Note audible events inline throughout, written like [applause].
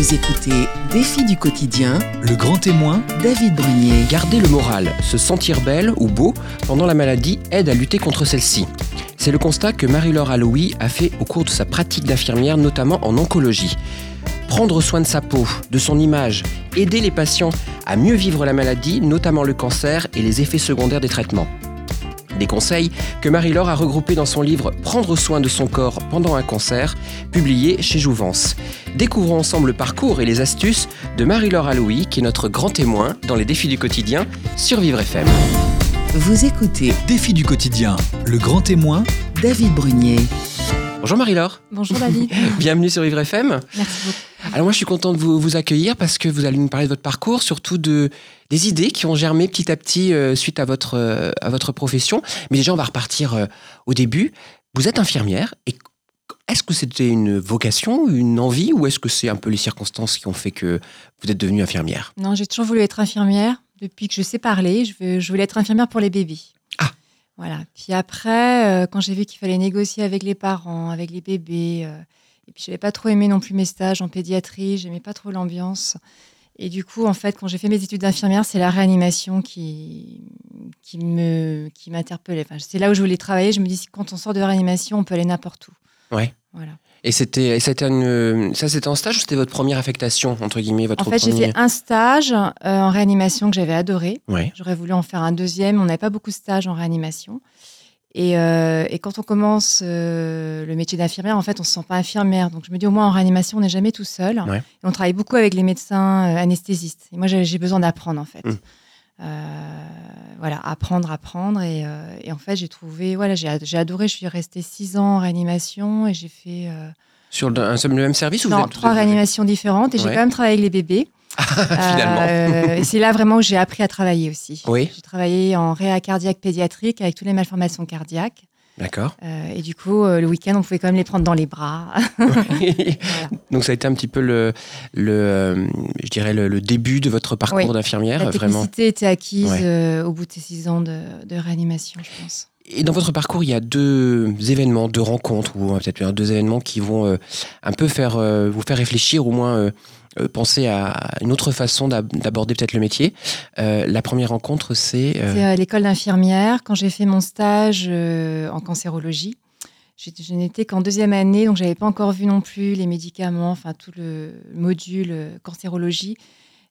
Vous écoutez Défi du quotidien, Le grand témoin, David Brunier. Garder le moral, se sentir belle ou beau pendant la maladie aide à lutter contre celle-ci. C'est le constat que Marie-Laure Alloui a fait au cours de sa pratique d'infirmière, notamment en oncologie. Prendre soin de sa peau, de son image, aider les patients à mieux vivre la maladie, notamment le cancer et les effets secondaires des traitements. Des conseils que Marie-Laure a regroupés dans son livre Prendre soin de son corps pendant un cancer, publié chez Jouvence. Découvrons ensemble le parcours et les astuces de Marie-Laure Alloui, qui est notre grand témoin dans les défis du quotidien sur Vivre FM. Vous écoutez défi du quotidien, le grand témoin, David Brunier. Bonjour Marie-Laure, Bonjour David, [laughs] bienvenue sur Vivre FM. merci beaucoup. Alors moi je suis content de vous, vous accueillir parce que vous allez nous parler de votre parcours, surtout de des idées qui ont germé petit à petit euh, suite à votre euh, à votre profession. Mais déjà on va repartir euh, au début. Vous êtes infirmière et est-ce que c'était une vocation, une envie ou est-ce que c'est un peu les circonstances qui ont fait que vous êtes devenue infirmière? Non, j'ai toujours voulu être infirmière. Depuis que je sais parler, je, veux- je voulais être infirmière pour les bébés. Ah. Voilà. Puis après, quand j'ai vu qu'il fallait négocier avec les parents, avec les bébés, et puis je n'avais pas trop aimé non plus mes stages en pédiatrie, j'aimais pas trop l'ambiance. Et du coup, en fait, quand j'ai fait mes études d'infirmière, c'est la réanimation qui, qui me qui m'interpellait. Enfin, c'est là où je voulais travailler. Je me dis, quand on sort de réanimation, on peut aller n'importe où. Ouais. Voilà. Et c'était une ça c'était en stage ou c'était votre première affectation entre guillemets votre En fait, j'ai fait un stage euh, en réanimation que j'avais adoré. Ouais. J'aurais voulu en faire un deuxième. On n'avait pas beaucoup de stages en réanimation. Et, euh, et quand on commence euh, le métier d'infirmière, en fait, on ne se sent pas infirmière. Donc, je me dis, au moins, en réanimation, on n'est jamais tout seul. Ouais. Et on travaille beaucoup avec les médecins euh, anesthésistes. Et moi, j'ai besoin d'apprendre, en fait. Mm. Euh, voilà, apprendre, apprendre. Et, et en fait, j'ai trouvé, voilà, j'ai ad- j'ai adoré. Je suis restée six ans en réanimation et j'ai fait Sur le, un le même service ou non, trois réanimations différentes. Et j'ai quand même travaillé avec les bébés. Finalement. Euh, et c'est là vraiment où j'ai appris à travailler aussi. Oui. J'ai travaillé en réa cardiaque pédiatrique avec toutes les malformations cardiaques. D'accord. Euh, et du coup, euh, le week-end, on pouvait quand même les prendre dans les bras. [laughs] Voilà. Donc ça a été un petit peu le, le je dirais le, le début de votre parcours Oui. d'infirmière La vraiment. technicité était acquise Ouais. au bout de ces six ans de, de réanimation, je pense. Et dans votre parcours, il y a deux événements, deux rencontres, ou peut-être deux événements qui vont euh, un peu faire, euh, vous faire réfléchir, au moins euh, penser à une autre façon d'ab- d'aborder peut-être le métier. La première rencontre, c'est... C'est à l'école d'infirmière, quand j'ai fait mon stage en cancérologie. Je n'étais qu'en deuxième année, donc j'avais pas encore vu non plus les médicaments, enfin tout le module cancérologie.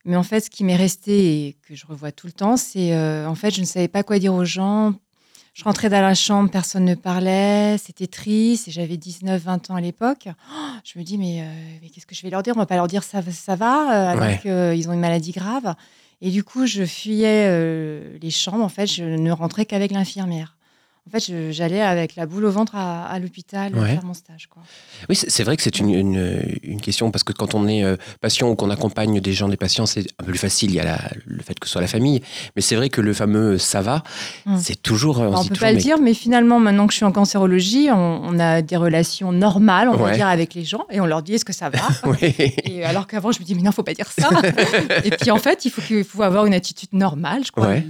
Mais en fait, ce qui m'est resté et que je revois tout le temps, c'est en fait, je ne savais pas quoi dire aux gens. Je rentrais dans la chambre, personne ne parlait, c'était triste, et j'avais 19-20 ans à l'époque. Oh, je me dis, mais, euh, mais qu'est-ce que je vais leur dire? On va pas leur dire ça, va- ça va, euh, alors Ouais. qu'ils ont une maladie grave. Et du coup, je fuyais euh, les chambres. En fait, je ne rentrais qu'avec l'infirmière. En fait, j'allais avec la boule au ventre à, à l'hôpital Ouais. faire mon stage. Quoi. Oui, c'est vrai que c'est une, une, une question, parce que quand on est euh, patient ou qu'on accompagne des gens, des patients, c'est un peu plus facile, il y a la- le fait que ce soit la famille. Mais c'est vrai que le fameux « ça va Hmm. c'est toujours... euh, on se dit peut toujours, pas le mais- dire, mais finalement, maintenant que je suis en cancérologie, on, on a des relations normales, on Ouais. va dire, avec les gens, et on leur dit est-ce que ça va [laughs] Oui. Et alors qu'avant, je me dis, mais non, faut pas dire ça. [laughs] et puis en fait, il faut, avoir une attitude normale, je crois. Ouais.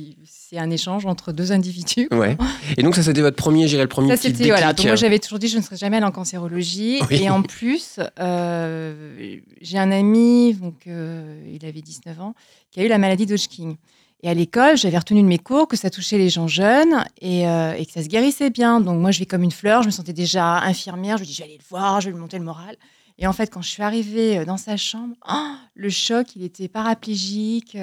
C'est un échange entre deux individus. Ouais. Et donc ça, c'était votre premier, j'irais le premier Ça, c'était voilà. Donc, moi, j'avais toujours dit, je ne serai jamais allée en cancérologie. Oui. Et en plus, euh, j'ai un ami, donc euh, il avait 19 ans, qui a eu la maladie d'Hodgkin. Et à l'école, j'avais retenu de mes cours que ça touchait les gens jeunes et, euh, et que ça se guérissait bien. Donc moi, je vais comme une fleur, je me sentais déjà infirmière. Je me dis, je vais aller le voir, je vais lui monter le moral. Et en fait, quand je suis arrivée euh, dans sa chambre, oh, le choc, il était paraplégique.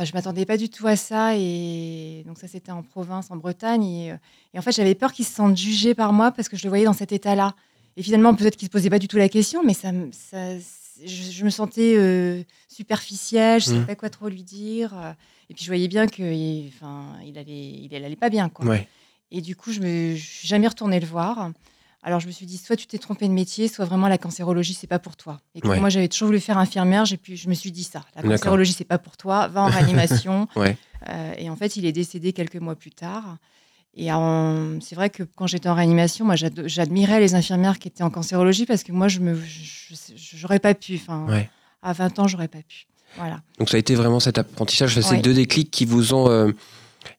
Enfin, je m'attendais pas du tout à ça. Et donc ça, c'était en province, en Bretagne. Et, euh, et en fait, j'avais peur qu'il se sente jugé par moi parce que je le voyais dans cet état-là. Et finalement, peut-être qu'il se posait pas du tout la question, mais ça, me- ça- je, je me sentais euh, superficielle, je ne savais pas quoi trop lui dire. euh, Et puis je voyais bien qu'il enfin, il allait, il allait pas bien. Quoi. Ouais. Et du coup, je ne suis jamais retournée le voir. Alors je me suis dit, soit tu t'es trompé de métier, soit vraiment la cancérologie, c'est pas pour toi. Et comme Ouais. moi, j'avais toujours voulu faire infirmière, j'ai pu, je me suis dit ça. La cancérologie, c'est pas pour toi, va en réanimation. [laughs] Ouais. Euh, et en fait, il est décédé quelques mois plus tard. Et en- c'est vrai que quand j'étais en réanimation, moi, j'ad- j'admirais les infirmières qui étaient en cancérologie parce que moi, je me, j'aurais pas pu. Enfin, Ouais. à 20 ans, j'aurais pas pu. Voilà. Donc ça a été vraiment cet apprentissage, ces deux déclics qui vous ont... euh,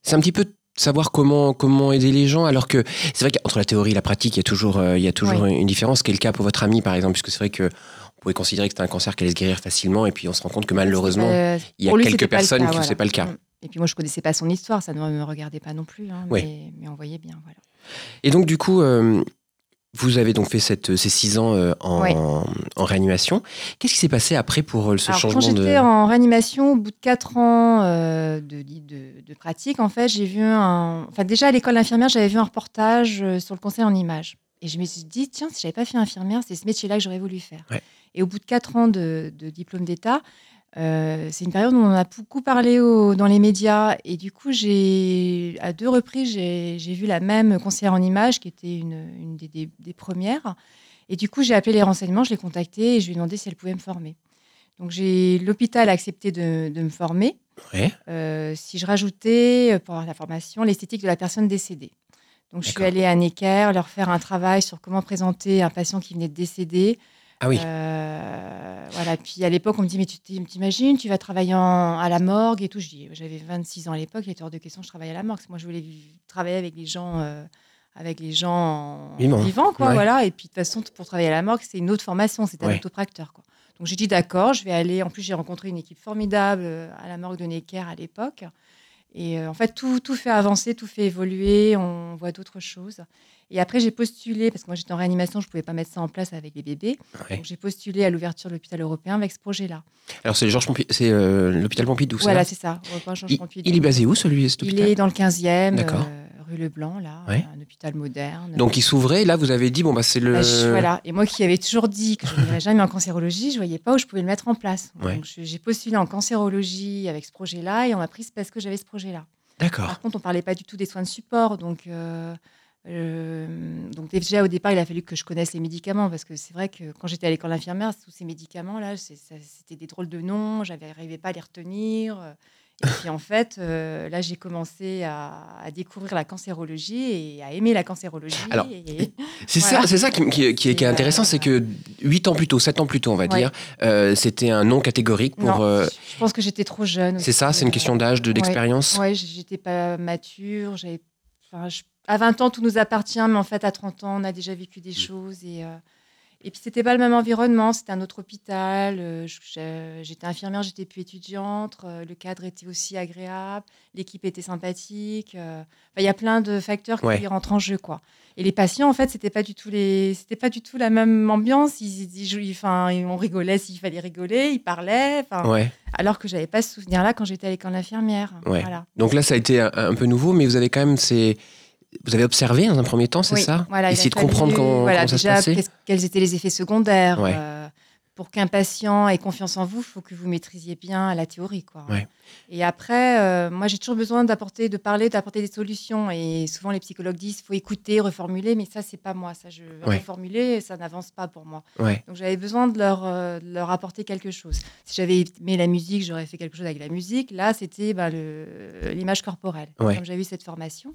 c'est un petit peu savoir comment, comment aider les gens, alors que c'est vrai qu'entre la théorie et la pratique, il y a toujours, euh, il y a toujours une différence. Quel cas pour votre ami, par exemple, puisque c'est vrai que pouvait considérer que c'était un cancer qui allait se guérir facilement, et puis on se rend compte que malheureusement, Euh, il y a lui, quelques le personnes cas, qui voilà. c'est pas le cas. Mm. Et puis moi, je connaissais pas son histoire, ça ne me regardait pas non plus, hein, Oui. mais, mais on voyait bien. Voilà. Et donc, du coup, euh, vous avez donc fait cette, ces six ans euh, en, réanimation. Qu'est-ce qui s'est passé après pour euh, ce Alors, changement quand j'étais de. en réanimation, au bout de 4 ans euh, de, de- de pratique, en fait, j'ai vu un. Enfin, déjà à l'école d'infirmière, j'avais vu un reportage sur le conseil en images. Et je me suis dit, tiens, si j'avais pas fait infirmière, c'est ce métier-là que j'aurais voulu faire. Ouais. Et au bout de 4 ans de, de diplôme d'État, euh, c'est une période où on a beaucoup parlé au- dans les médias. Et du coup, j'ai à deux reprises, j'ai vu la même conseillère en images, qui était une, une des, des- des premières. Et du coup, j'ai appelé les renseignements, je l'ai contactée et je lui ai demandé si elle pouvait me former. Donc, j'ai l'hôpital a accepté de, de me former. Ouais. Euh, si je rajoutais, euh, pour avoir la formation, l'esthétique de la personne décédée. Donc, je suis allée à Necker leur faire un travail sur comment présenter un patient qui venait de décéder. Ah oui. Euh, voilà. Puis à l'époque, on me dit Mais tu t'im- t'imagines, tu vas travailler en- à la morgue et tout. J'avais 26 ans à l'époque, il était hors de question que je travaille à la morgue. Parce que moi, je voulais travailler avec les gens. euh, avec les gens Vivants. vivants, quoi, Ouais. voilà. Et puis, de toute façon, pour travailler à la morgue, c'est une autre formation, c'est un Ouais. autopracteur, quoi. Donc, j'ai dit, d'accord, je vais aller. En plus, j'ai rencontré une équipe formidable euh, à la morgue de Necker à l'époque. Et euh, en fait, tout, tout fait avancer, tout fait évoluer, on voit d'autres choses. Et après, j'ai postulé, parce que moi j'étais en réanimation, je ne pouvais pas mettre ça en place avec les bébés. Ouais. Donc j'ai postulé à l'ouverture de l'hôpital européen avec ce projet-là. Alors, c'est Georges Pompi- c'est euh, l'hôpital Pompidou, ça Voilà, c'est ça. Il, il est basé où, celui cet Il hôpital? est dans le 15e, D'accord. euh, rue Leblanc, là, Ouais. un hôpital moderne. Donc, il s'ouvrait, là, vous avez dit, bon, bah, c'est le. Bah, je- voilà. Et moi qui avais toujours dit que je n'irais [laughs] jamais en cancérologie, je voyais pas où je pouvais le mettre en place. Ouais. Donc j'ai postulé en cancérologie avec ce projet-là et on m'a prise parce que j'avais ce projet-là. D'accord. Par contre, on parlait pas du tout des soins de support. Donc, euh, euh, donc déjà, au départ, il a fallu que je connaisse les médicaments parce que c'est vrai que quand j'étais à l'école infirmière, tous ces médicaments-là, c'est- ça- c'était des drôles de noms. J'avais n'arrivais pas à les retenir. Et puis en fait, euh, là, j'ai commencé à, à découvrir la cancérologie et à aimer la cancérologie. Alors, C'est Voilà. ça, c'est ça qui, qui- qui est, qui est Et, intéressant, euh, c'est que 8 ans plus tôt, 7 ans plus tôt, on va Ouais. dire, euh, c'était un non catégorique pour. non, je pense que j'étais trop jeune. c'est ça, c'est une question d'âge, de- Ouais. d'expérience. Ouais, j'étais pas mature. J'avais, enfin, je- à 20 ans, tout nous appartient, mais en fait, à 30 ans, on a déjà vécu Mm. des choses. Et, euh, et puis, c'était pas le même environnement. C'était un autre hôpital. euh, J'étais infirmière, j'étais plus étudiante. euh, Le cadre était aussi agréable. L'équipe était sympathique. euh, Il y a plein de facteurs qui Ouais. rentrent en jeu, quoi. Et les patients, en fait, c'était pas du tout les, c'était pas du tout la même ambiance. Ils, ils jouaient- enfin, on rigolait s'il fallait rigoler, ils parlaient. Ouais. alors que j'avais pas ce souvenir-là quand j'étais à l'école d'infirmière. Ouais. Voilà. Donc là, ça a été un, un peu nouveau, mais vous avez quand même ces. Vous avez observé dans un premier temps, c'est Oui, ça voilà, Essayer de comprendre comment, voilà, comment ça déjà, se passait qu'est-ce- quels étaient les effets secondaires. Ouais. euh, pour qu'un patient ait confiance en vous, il faut que vous maîtrisiez bien la théorie. Quoi. Ouais. Et après, euh, moi, j'ai toujours besoin d'apporter, de parler, d'apporter des solutions. Et souvent, les psychologues disent il faut écouter, reformuler, mais ça, c'est pas moi. Ça, je Ouais. reformuler, ça n'avance pas pour moi. Donc, j'avais besoin de leur, euh, de leur apporter quelque chose. Si j'avais aimé la musique, j'aurais fait quelque chose avec la musique. Là, c'était bah, l'image corporelle, comme j'avais eu cette formation.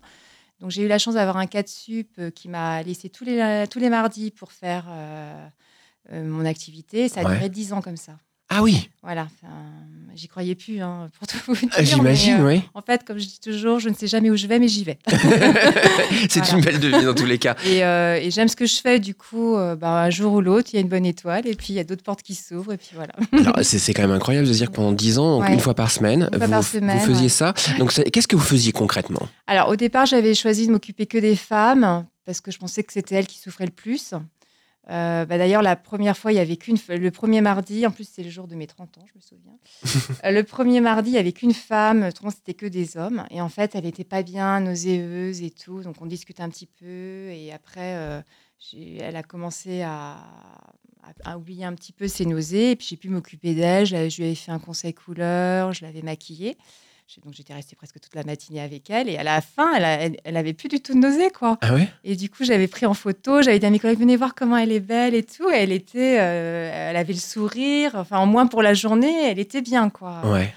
Donc, j'ai eu la chance d'avoir un cadre sup euh, qui m'a laissé tous les, tous les mardis pour faire euh, euh, mon activité. Ça a Ouais. duré dix ans comme ça. Ah oui, Voilà, j'y croyais plus, hein, pour tout vous dire. Ah, j'imagine, mais, euh, oui. En fait, comme je dis toujours, je ne sais jamais où je vais, mais j'y vais. [laughs] [laughs] c'est voilà. une belle devise dans tous les cas. Et, euh, et j'aime ce que je fais, du coup, euh, bah, un jour ou l'autre, il y a une bonne étoile, et puis il y a d'autres portes qui s'ouvrent, et puis voilà. Alors, c'est quand même incroyable de dire que pendant 10 ans, donc Ouais. une fois par semaine, vous, par vous semaine, faisiez ouais. ça. Donc, qu'est-ce que vous faisiez concrètement? Alors, au départ, j'avais choisi de m'occuper que des femmes, parce que je pensais que c'était elles qui souffraient le plus. Euh, bah, D'ailleurs, la première fois, il y avait qu'une. Le premier mardi, en plus, c'est le jour de mes 30 ans, je me souviens. [laughs] Euh, le premier mardi, il n'y avait qu'une femme, c'était que des hommes. Et en fait, elle n'était pas bien, nauséeuse et tout. Donc, on discute un petit peu. Et après, euh, elle a commencé à, à- à oublier un petit peu ses nausées. Et puis, j'ai pu m'occuper d'elle. Je lui avais fait un conseil couleur, je l'avais maquillée. Donc, j'étais restée presque toute la matinée avec elle. Et à la fin, elle, a- elle, elle avait plus du tout de nausées, quoi. Ah ouais? Et du coup, j'avais pris en photo, j'avais dit à mes collègues, venez voir comment elle est belle et tout. Et elle était, euh, elle avait le sourire, enfin, au moins pour la journée, elle était bien, quoi. Ouais.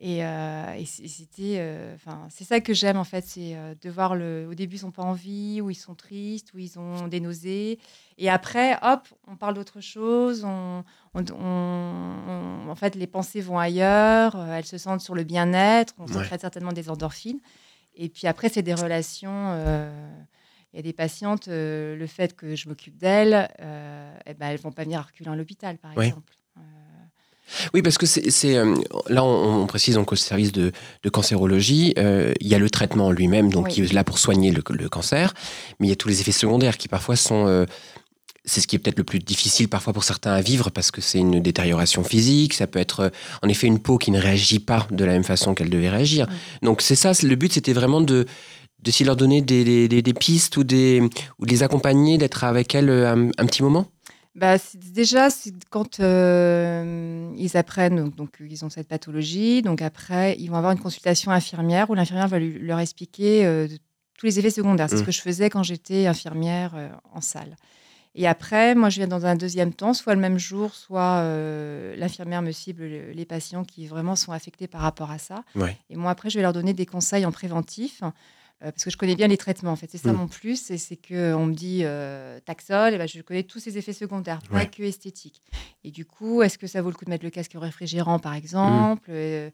Et, euh, et c'était, euh, enfin, c'est ça que j'aime en fait, c'est euh, de voir le. Au début, ils sont pas en vie, ou ils sont tristes, ou ils ont des nausées, et après, hop, on parle d'autre chose. On, on- on- on- en fait, les pensées vont ailleurs, elles se sentent sur le bien-être, on Ouais. sécrète certainement des endorphines, et puis après, c'est des relations. Il y a des patientes, le fait que je m'occupe d'elles, eh ben, elles vont pas venir à reculer à l'hôpital, par Oui. exemple. Oui, parce que c'est euh, là, on, on précise donc au service de, de cancérologie, euh, il y a le traitement en lui-même, donc Oui. qui est là pour soigner le, le cancer, mais il y a tous les effets secondaires qui parfois sont euh, c'est ce qui est peut-être le plus difficile parfois pour certains à vivre parce que c'est une détérioration physique, ça peut être en effet une peau qui ne réagit pas de la même façon qu'elle devait réagir. Donc c'est ça, le but c'était vraiment de d'essayer de leur donner des, des- pistes ou, des, ou de les accompagner, d'être avec elles un, un petit moment. Bah, déjà, quand euh, ils apprennent, donc, donc, ils ont cette pathologie, donc après, ils vont avoir une consultation infirmière où l'infirmière va lui- leur expliquer euh, tous les effets secondaires. C'est ce Mm. que je faisais quand j'étais infirmière euh, en salle. Et après, moi, je viens dans un deuxième temps, soit le même jour, soit euh, l'infirmière me cible le- les patients qui vraiment sont affectés par rapport à ça. Ouais. Et moi, après, je vais leur donner des conseils en préventif. Euh, parce que je connais bien les traitements, en fait. C'est ça Mm. mon plus, et c'est qu'on me dit euh, Taxol, et ben, je connais tous ces effets secondaires, pas Ouais. que esthétiques. Et du coup, est-ce que ça vaut le coup de mettre le casque réfrigérant, par exemple? Euh,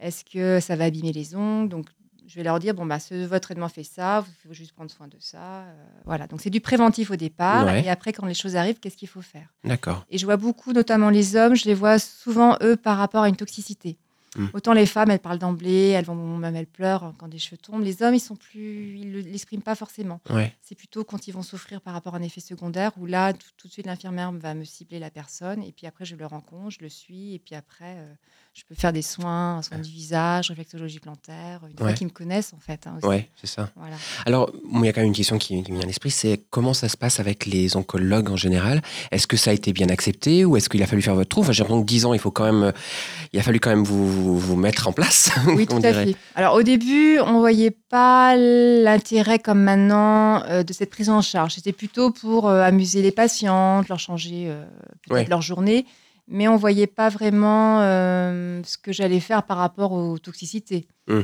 Est-ce que ça va abîmer les ongles? Donc, je vais leur dire bon, bah, ce, votre traitement fait ça, vous faut juste prendre soin de ça. euh, voilà, donc c'est du préventif au départ, Ouais. et après, quand les choses arrivent, qu'est-ce qu'il faut faire? D'accord. et je vois beaucoup, notamment les hommes, je les vois souvent, eux, par rapport à une toxicité. Mm. Autant les femmes, elles parlent d'emblée, elles vont même elles pleurent quand des cheveux tombent. Les hommes, ils sont plus, ils ne l'expriment pas forcément. Ouais. C'est plutôt quand ils vont souffrir par rapport à un effet secondaire où là, tout, tout de suite, l'infirmière va me cibler la personne et puis après, je le rencontre, je le suis et puis après, euh, je peux faire des soins, un soin du visage, réflexologie plantaire, une fois Ouais. qu'ils me connaissent en fait. hein. Ouais, c'est ça. Voilà. Alors, il y a quand même une question qui, qui me vient à l'esprit, c'est comment ça se passe avec les oncologues en général? Est-ce que ça a été bien accepté ou est-ce qu'il a fallu faire votre trou? Enfin, J'ai l'impression que 10 ans, il faut quand même, il a fallu quand même vous, vous, vous mettre en place. [laughs] Oui, tout à fait. Alors au début, on voyait pas l'intérêt comme maintenant euh, de cette prise en charge. C'était plutôt pour euh, amuser les patientes, leur changer euh, peut-être Ouais. leur journée, mais on voyait pas vraiment euh, ce que j'allais faire par rapport aux toxicités. Mm.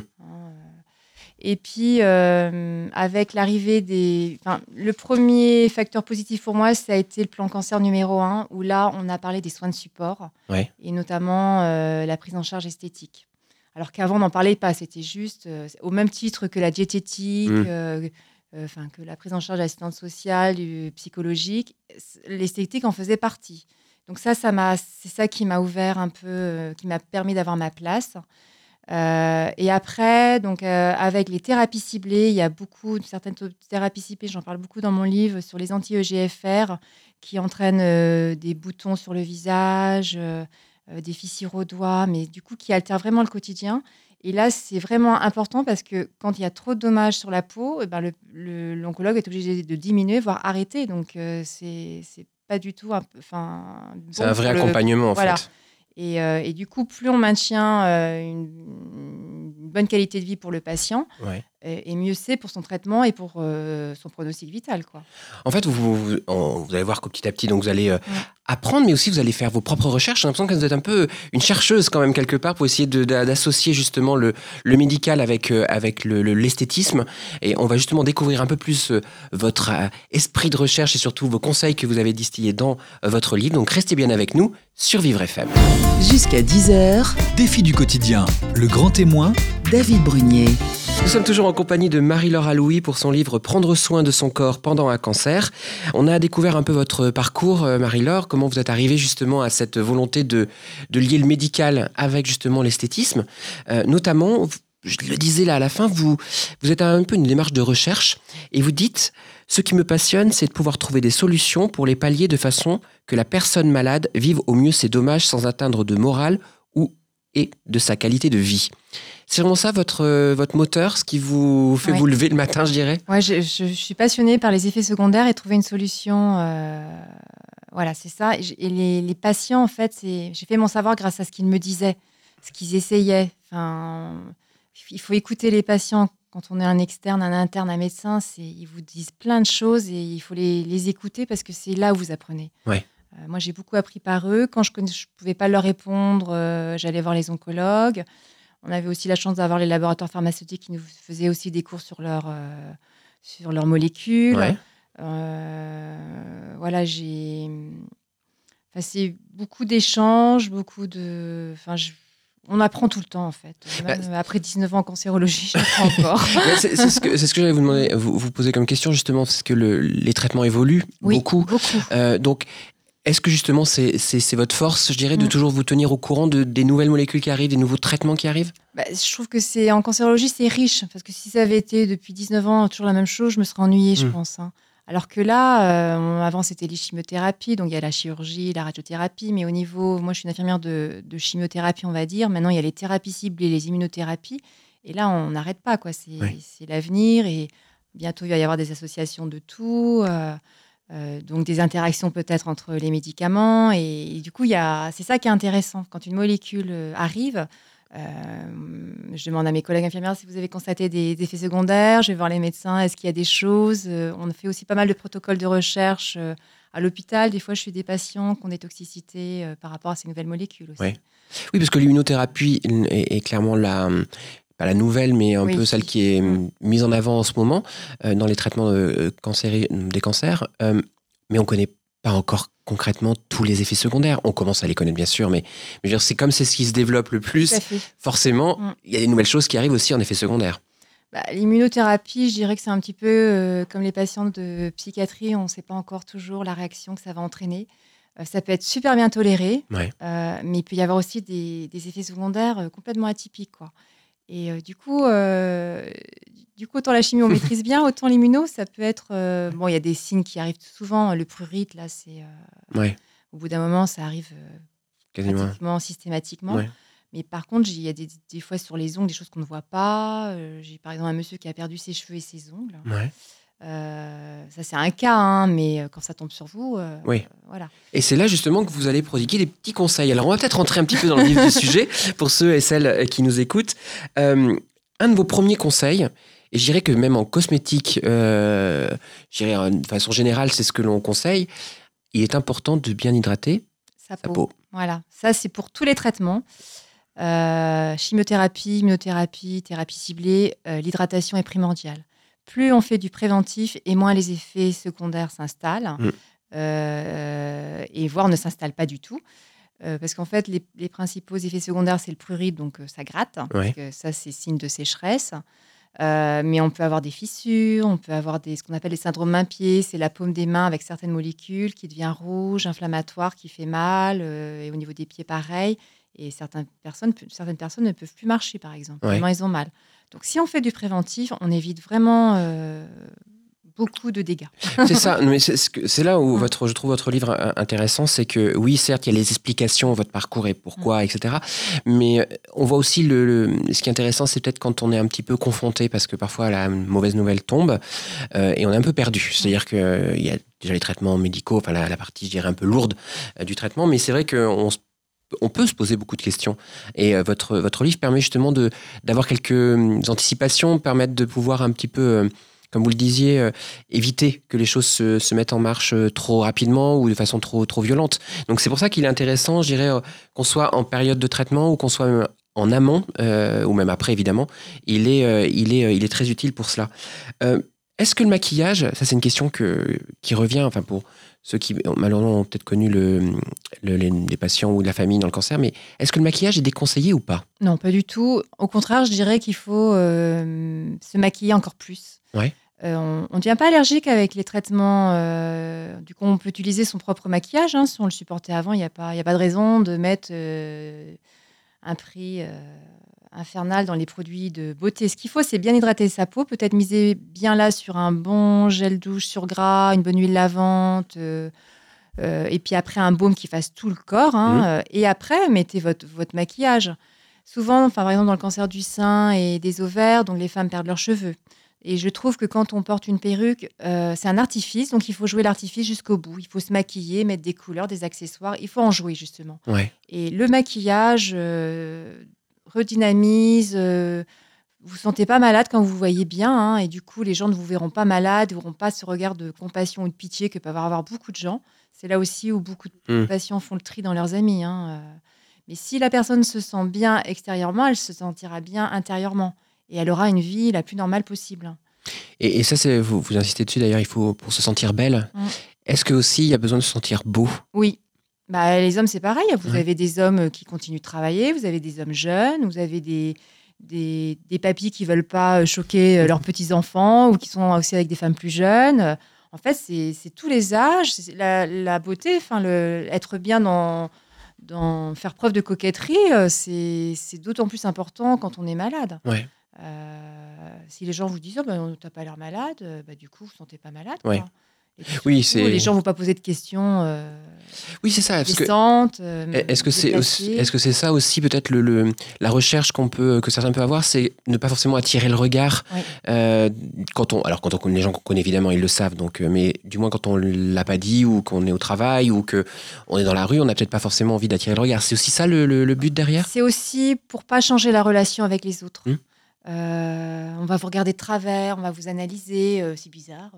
Et puis, euh, avec l'arrivée des... Enfin, le premier facteur positif pour moi, ça a été le plan cancer numéro un, où là, on a parlé des soins de support, Ouais. et notamment euh, la prise en charge esthétique. Alors qu'avant, on n'en parlait pas, c'était juste euh, au même titre que la diététique, Mm. euh, euh, enfin que la prise en charge d'assistante sociale, du psychologique, l'esthétique en faisait partie. Donc ça, ça m'a, c'est ça qui m'a ouvert un peu, qui m'a permis d'avoir ma place. Euh, et après, donc euh, avec les thérapies ciblées, il y a beaucoup de certaines thérapies ciblées. J'en parle beaucoup dans mon livre sur les anti-EGFR qui entraînent euh, des boutons sur le visage, des fissures aux doigts, mais du coup qui altèrent vraiment le quotidien. Et là, c'est vraiment important parce que quand il y a trop de dommages sur la peau, eh ben, l'oncologue est obligé de diminuer, voire arrêter. Donc, c'est c'est pas du tout. Enfin, C'est bon un vrai le- accompagnement, en voilà. fait. Et, euh, et du coup, plus on maintient euh, une, bonne qualité de vie pour le patient. Et, mieux c'est pour son traitement et pour euh, son pronostic vital. Quoi. En fait, vous, vous allez voir que petit à petit, donc vous allez euh, Ouais. apprendre, mais aussi vous allez faire vos propres recherches. J'ai l'impression que vous êtes un peu une chercheuse quand même quelque part pour essayer d'associer justement le, le médical avec, euh, avec le- le- l'esthétisme. et on va justement découvrir un peu plus euh, votre euh, esprit de recherche et surtout vos conseils que vous avez distillés dans euh, votre livre. Donc restez bien avec nous sur Vivre FM. Jusqu'à 10h, Défi du quotidien, le grand témoin, David Brunier. Nous sommes toujours en compagnie de Marie-Laure Alouis pour son livre Prendre soin de son corps pendant un cancer. On a découvert un peu votre parcours, euh, Marie-Laure, comment vous êtes arrivée justement à cette volonté de, de lier le médical avec justement l'esthétisme. Euh, notamment, je le disais là à la fin, vous, vous êtes un peu une démarche de recherche et vous dites Ce qui me passionne, c'est de pouvoir trouver des solutions pour les pallier de façon que la personne malade vive au mieux ses dommages sans atteindre de morale ou et de sa qualité de vie. C'est vraiment ça votre, euh, votre moteur, ce qui vous fait Ouais. vous lever le matin, je dirais? Ouais, je, je- je suis passionnée par les effets secondaires et trouver une solution. euh, voilà, c'est ça. Et, les, les patients, en fait, j'ai fait mon savoir grâce à ce qu'ils me disaient, ce qu'ils essayaient. Enfin, il faut écouter les patients. Quand on est un externe, un interne, un médecin, ils vous disent plein de choses et il faut les, les écouter parce que c'est là où vous apprenez. Ouais. Euh, moi, j'ai beaucoup appris par eux. Quand je ne pouvais pas leur répondre, euh, j'allais voir les oncologues. On avait aussi la chance d'avoir les laboratoires pharmaceutiques qui nous faisaient aussi des cours sur leurs euh, sur leurs molécules. Ouais. Euh, voilà, j'ai. Enfin, c'est beaucoup d'échanges, beaucoup de. Enfin, je- on apprend tout le temps en fait. Même Bah, après 19 ans en cancérologie, j'apprends [laughs] encore. C'est ce que, ce que j'allais vous demander, vous, vous poser comme question justement, parce que le- les traitements évoluent Oui, beaucoup. beaucoup. Euh, donc, est-ce que justement c'est c'est- c'est votre force, je dirais, de Mm. toujours vous tenir au courant de, des nouvelles molécules qui arrivent, des nouveaux traitements qui arrivent? Bah, je trouve que c'est en cancérologie, c'est riche parce que si ça avait été depuis 19 ans toujours la même chose, je me serais ennuyée, je Mm. pense. hein. Alors que là, euh, avant c'était les chimiothérapies, donc il y a la chirurgie, la radiothérapie, mais au niveau, moi je suis une infirmière de, de chimiothérapie, on va dire. Maintenant il y a les thérapies ciblées, les immunothérapies, et là on n'arrête pas quoi. C'est l'avenir et bientôt il va y avoir des associations de tout. euh, euh, donc des interactions peut-être entre les médicaments et, du coup c'est ça qui est intéressant quand une molécule euh, arrive euh, je demande à mes collègues infirmières si vous avez constaté des, effets secondaires. Je vais voir les médecins. Est-ce qu'il y a des choses On fait aussi pas mal de protocoles de recherche à l'hôpital. Des fois, je suis des patients qui ont des toxicités par rapport à ces nouvelles molécules aussi. Oui, parce que l'immunothérapie est clairement la, pas la nouvelle, mais un Oui. peu celle qui est Mm. mise en avant en ce moment euh, dans les traitements euh, cancéri- des cancers. Euh, mais on ne connaît pas encore concrètement tous les effets secondaires. On commence à les connaître, bien sûr, mais, c'est comme c'est ce qui se développe le plus, forcément, Mm. il y a des nouvelles choses qui arrivent aussi en effet secondaire. Bah, L'immunothérapie, je dirais que c'est un petit peu euh, comme les patients de psychiatrie. On ne sait pas encore toujours la réaction que ça va entraîner. Euh, ça peut être super bien toléré, Ouais. euh, mais il peut y avoir aussi des, des effets secondaires complètement atypiques. Quoi. Et euh, du, coup, euh, du coup, autant la chimie, on [laughs] maîtrise bien, autant l'immuno, ça peut être... euh, bon, il y a des signes qui arrivent souvent. Le prurite, là, c'est... Ouais, au bout d'un moment, ça arrive quasiment. pratiquement systématiquement. Ouais. Mais par contre, il y a des, des fois sur les ongles des choses qu'on ne voit pas. J'ai par exemple un monsieur qui a perdu ses cheveux et ses ongles. Ouais. Euh, ça, c'est un cas, hein, mais euh, quand ça tombe sur vous, euh, Oui. voilà. Et c'est là justement que vous allez prodiguer des petits conseils. Alors on va peut-être rentrer un petit peu dans le vif du [laughs] sujet pour ceux et celles qui nous écoutent. Euh, un de vos premiers conseils, et je dirais que même en cosmétique, je dirais de façon générale, c'est ce que l'on conseille, il est important de bien hydrater Sa sa peau. peau. Voilà, ça c'est pour tous les traitements. Chimiothérapie, immunothérapie, thérapie ciblée, l'hydratation est primordiale. Plus on fait du préventif et moins les effets secondaires s'installent, Mm. euh, et voire ne s'installent pas du tout. Euh, parce qu'en fait, les, les principaux effets secondaires, c'est le prurite, donc euh, ça gratte, parce Ouais. que ça, c'est signe de sécheresse. Euh, mais on peut avoir des fissures, on peut avoir des, ce qu'on appelle les syndromes main-pied, c'est la paume des mains avec certaines molécules qui devient rouge, inflammatoire, qui fait mal, et au niveau des pieds, pareil. Et certaines personnes, certaines personnes ne peuvent plus marcher, par exemple, Ouais. tellement ils ont mal. Donc, si on fait du préventif, on évite vraiment euh, beaucoup de dégâts. [laughs] C'est ça, mais c'est là où votre, je trouve votre livre euh, intéressant, c'est que oui, certes, il y a les explications, votre parcours et pourquoi, etc. Mais euh, on voit aussi le, le- ce qui est intéressant, c'est peut-être quand on est un petit peu confronté, parce que parfois la mauvaise nouvelle tombe euh, et on est un peu perdu. C'est-à-dire qu'il y a déjà les traitements médicaux, enfin la, la partie, je dirais, un peu lourde euh, du traitement, mais c'est vrai qu'on se on peut se poser beaucoup de questions. Et euh, votre, votre livre permet justement de, d'avoir quelques euh, anticipations, permettre de pouvoir un petit peu, euh, comme vous le disiez, euh, éviter que les choses se, se mettent en marche trop rapidement ou de façon trop, trop violente. Donc c'est pour ça qu'il est intéressant, je dirais, qu'on soit en période de traitement ou qu'on soit en amont, ou même après évidemment, il est, il est, il est très utile pour cela. Est-ce que le maquillage, ça c'est une question que, qui revient, enfin pour ceux qui malheureusement ont peut-être connu le, le- les, les patients ou la famille dans le cancer, mais est-ce que le maquillage est déconseillé ou pas? Non, pas du tout. Au contraire, je dirais qu'il faut euh, se maquiller encore plus. Ouais. Euh, on ne devient pas allergique avec les traitements. euh, du coup, on peut utiliser son propre maquillage. hein, si on le supportait avant, il n'y a, pas- il y a pas de raison de mettre un prix euh, infernal dans les produits de beauté. Ce qu'il faut, c'est bien hydrater sa peau. Peut-être miser bien là sur un bon gel douche sur gras, une bonne huile lavante. euh, euh, et puis après, un baume qui fasse tout le corps. hein, Mhm. euh, et après, mettez votre, votre maquillage. Souvent, enfin, par exemple, dans le cancer du sein et des ovaires, donc les femmes perdent leurs cheveux. Et je trouve que quand on porte une perruque, euh, c'est un artifice, donc il faut jouer l'artifice jusqu'au bout. Il faut se maquiller, mettre des couleurs, des accessoires. Il faut en jouer, justement. Ouais. Et le maquillage euh, redynamise. euh, vous vous sentez pas malade quand vous vous voyez bien. hein, et du coup, les gens ne vous verront pas malade, ne verront pas ce regard de compassion ou de pitié que peuvent avoir beaucoup de gens. C'est là aussi où beaucoup de Mm. patients font le tri dans leurs amis. hein, euh. Mais si la personne se sent bien extérieurement, elle se sentira bien intérieurement. Et elle aura une vie la plus normale possible. Et, et ça, c'est, vous, vous insistez dessus d'ailleurs, il faut pour se sentir belle. Mm. Est-ce que aussi il y a besoin de se sentir beau? Oui. Bah, les hommes, c'est pareil. Vous Ouais. avez des hommes qui continuent de travailler, vous avez des hommes jeunes, vous avez des, des, des papis qui veulent pas choquer euh, leurs petits-enfants ou qui sont aussi avec des femmes plus jeunes. Euh, En fait, c'est tous les âges. La, la beauté, enfin, le, être bien dans, dans faire preuve de coquetterie, euh, c'est d'autant plus important quand on est malade. Ouais. Euh, si les gens vous disent, oh, ben, t'as pas l'air malade, euh, bah, du coup, vous ne sentez pas malade. Ouais. Oui, c'est- Les gens ne vont pas poser de questions. euh, Oui, c'est ça. Que euh, Est-ce que c'est aussi, déplacées. est-ce que c'est ça aussi peut-être le, le- la recherche qu'on peut que certains peuvent avoir, c'est ne pas forcément attirer le regard Oui. euh, quand on alors quand on connaît les gens qu'on connaît évidemment ils le savent donc euh, mais du moins quand on l'a pas dit ou qu'on est au travail ou que on est dans la rue on n'a peut-être pas forcément envie d'attirer le regard. C'est aussi ça le, but derrière? C'est aussi pour pas changer la relation avec les autres. Euh, on va vous regarder de travers, on va vous analyser. c'est bizarre,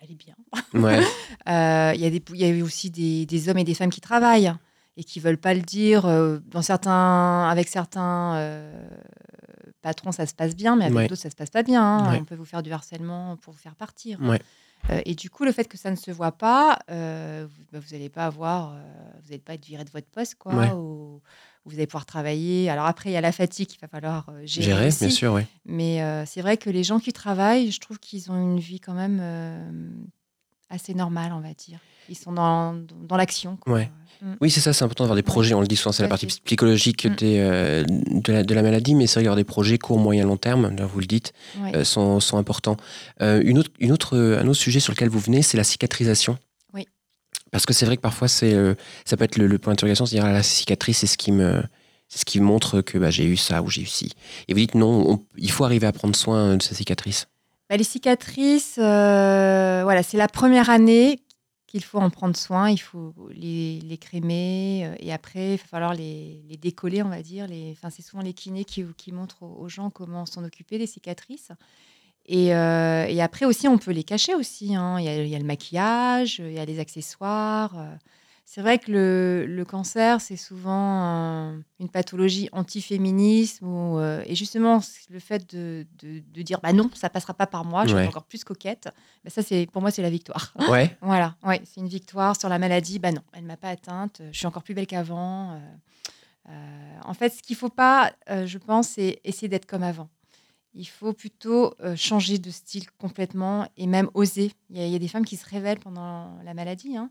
elle est bien. Ouais. [laughs] Euh, Il y, a des- il y a eu aussi des, des hommes et des femmes qui travaillent et qui veulent pas le dire. euh, dans certains, avec certains euh, patrons, ça se passe bien, mais avec Ouais. d'autres, ça se passe pas bien. hein. Ouais. On peut vous faire du harcèlement pour vous faire partir. Euh, et du coup, le fait que ça ne se voit pas, vous n'allez pas avoir, vous n'allez pas être viré de votre poste, quoi. Ou vous allez pouvoir travailler. Alors après, il y a la fatigue qu'il va falloir euh, gérer. Gérer aussi. bien sûr ouais. Mais euh, c'est vrai que les gens qui travaillent, je trouve qu'ils ont une vie quand même euh, assez normale, on va dire. Ils sont dans, dans l'action. Ouais. Mm. Oui, c'est ça, c'est important d'avoir des projets. On le dit souvent, c'est la partie psychologique Mm. des, euh, de, la, de la maladie, mais c'est vrai des projets court, moyen, long terme, là, vous le dites, Ouais. sont, sont importants. Une autre, une autre, un autre sujet sur lequel vous venez, c'est la cicatrisation. Parce que c'est vrai que parfois, c'est, euh, ça peut être le, point d'interrogation, c'est-à-dire ah, la cicatrice, c'est ce qui me, c'est ce qui montre que bah, j'ai eu ça ou j'ai eu ci. Et vous dites non, on- il faut arriver à prendre soin de sa cicatrice. Bah, les cicatrices, euh, voilà, c'est la première année qu'il faut en prendre soin. Il faut les, les crémer euh, et après, il va falloir les, les décoller, on va dire. Les, c'est souvent les kinés qui, qui montrent aux, aux gens comment s'en occuper des cicatrices. Et, euh, et après aussi, on peut les cacher aussi. hein. Il, y a, il y a le maquillage, il y a les accessoires. euh. C'est vrai que le, le cancer, c'est souvent un- une pathologie anti-féminisme. où, euh, et justement, le fait de, de- de dire bah non, ça passera pas par moi, je suis encore plus coquette, bah ça, c'est, pour moi, c'est la victoire. [laughs] Ouais. voilà, ouais, c'est une victoire sur la maladie. Bah non, elle m'a pas atteinte, je suis encore plus belle qu'avant. euh, euh, en fait, ce qu'il faut pas, euh, je pense, c'est essayer d'être comme avant. Il faut plutôt euh, changer de style complètement et même oser. Il y, a, il y a des femmes qui se révèlent pendant la maladie, hein,